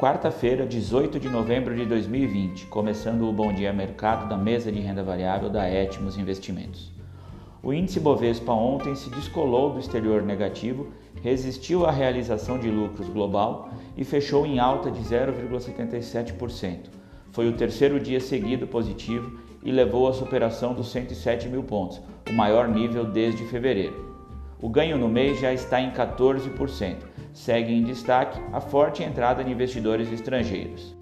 Quarta-feira, 18 de novembro de 2020, começando o Bom Dia Mercado da mesa de renda variável da Etmos Investimentos. O índice Bovespa ontem se descolou do exterior negativo, resistiu à realização de lucros global e fechou em alta de 0,77%. Foi o terceiro dia seguido positivo e levou à superação dos 107 mil pontos, o maior nível desde fevereiro. O ganho no mês já está em 14%, segue em destaque a forte entrada de investidores estrangeiros.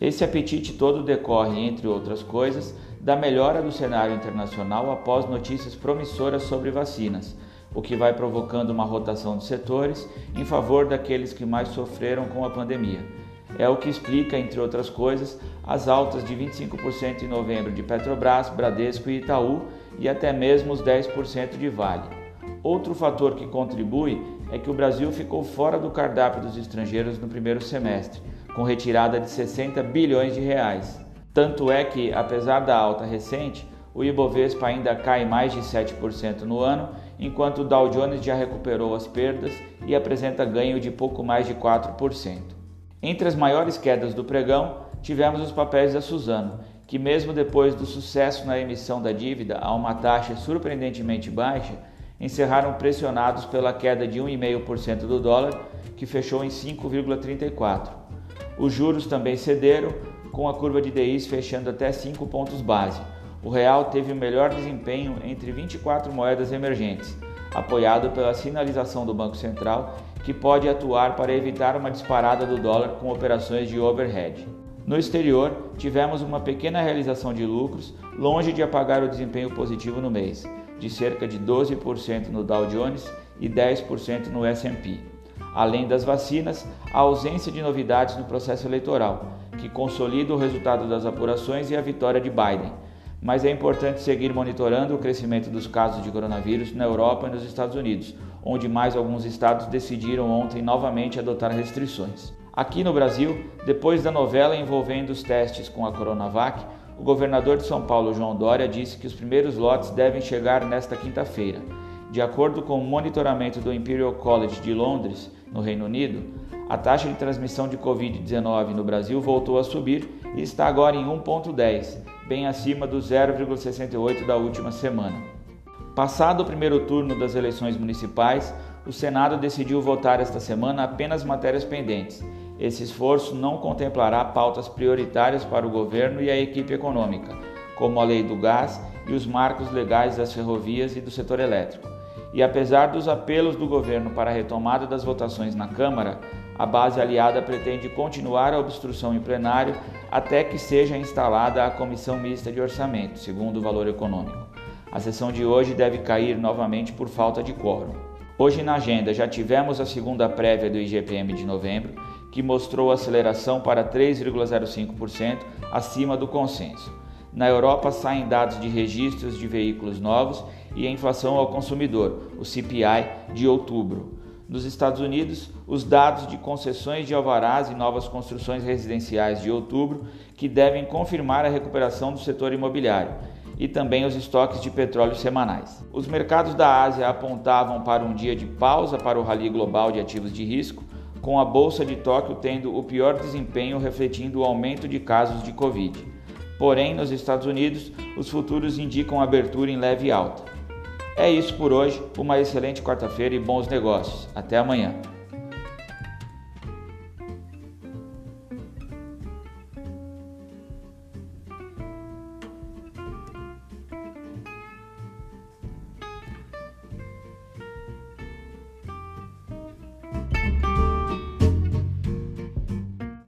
Esse apetite todo decorre, entre outras coisas, da melhora do cenário internacional após notícias promissoras sobre vacinas, o que vai provocando uma rotação de setores em favor daqueles que mais sofreram com a pandemia. É o que explica, entre outras coisas, as altas de 25% em novembro de Petrobras, Bradesco e Itaú e até mesmo os 10% de Vale. Outro fator que contribui é que o Brasil ficou fora do cardápio dos estrangeiros no primeiro semestre, com retirada de 60 bilhões de reais. Tanto é que, apesar da alta recente, o Ibovespa ainda cai mais de 7% no ano, enquanto o Dow Jones já recuperou as perdas e apresenta ganho de pouco mais de 4%. Entre as maiores quedas do pregão, tivemos os papéis da Suzano, que mesmo depois do sucesso na emissão da dívida a uma taxa surpreendentemente baixa, encerraram pressionados pela queda de 1,5% do dólar, que fechou em 5,34. Os juros também cederam, com a curva de DIs fechando até 5 pontos base. O real teve o melhor desempenho entre 24 moedas emergentes, apoiado pela sinalização do Banco Central, que pode atuar para evitar uma disparada do dólar com operações de overhead. No exterior, tivemos uma pequena realização de lucros, longe de apagar o desempenho positivo no mês de cerca de 12% no Dow Jones e 10% no S&P. Além das vacinas, a ausência de novidades no processo eleitoral, que consolida o resultado das apurações e a vitória de Biden. Mas é importante seguir monitorando o crescimento dos casos de coronavírus na Europa e nos Estados Unidos, onde mais alguns estados decidiram ontem novamente adotar restrições. Aqui no Brasil, depois da novela envolvendo os testes com a Coronavac, o governador de São Paulo, João Dória, disse que os primeiros lotes devem chegar nesta quinta-feira. De acordo com o monitoramento do Imperial College de Londres, no Reino Unido, a taxa de transmissão de Covid-19 no Brasil voltou a subir e está agora em 1,10, bem acima do 0,68 da última semana. Passado o primeiro turno das eleições municipais, o Senado decidiu votar esta semana apenas matérias pendentes esse esforço não contemplará pautas prioritárias para o governo e a equipe econômica, como a lei do gás e os marcos legais das ferrovias e do setor elétrico. E apesar dos apelos do governo para a retomada das votações na Câmara, a base aliada pretende continuar a obstrução em plenário até que seja instalada a Comissão Mista de Orçamento, segundo o valor econômico. A sessão de hoje deve cair novamente por falta de quórum. Hoje na agenda já tivemos a segunda prévia do IGPM de novembro que mostrou aceleração para 3,05% acima do consenso. Na Europa saem dados de registros de veículos novos e a inflação ao consumidor, o CPI, de outubro. Nos Estados Unidos, os dados de concessões de alvarás e novas construções residenciais de outubro, que devem confirmar a recuperação do setor imobiliário, e também os estoques de petróleo semanais. Os mercados da Ásia apontavam para um dia de pausa para o rally global de ativos de risco, com a Bolsa de Tóquio tendo o pior desempenho, refletindo o aumento de casos de Covid. Porém, nos Estados Unidos, os futuros indicam abertura em leve alta. É isso por hoje, uma excelente quarta-feira e bons negócios. Até amanhã.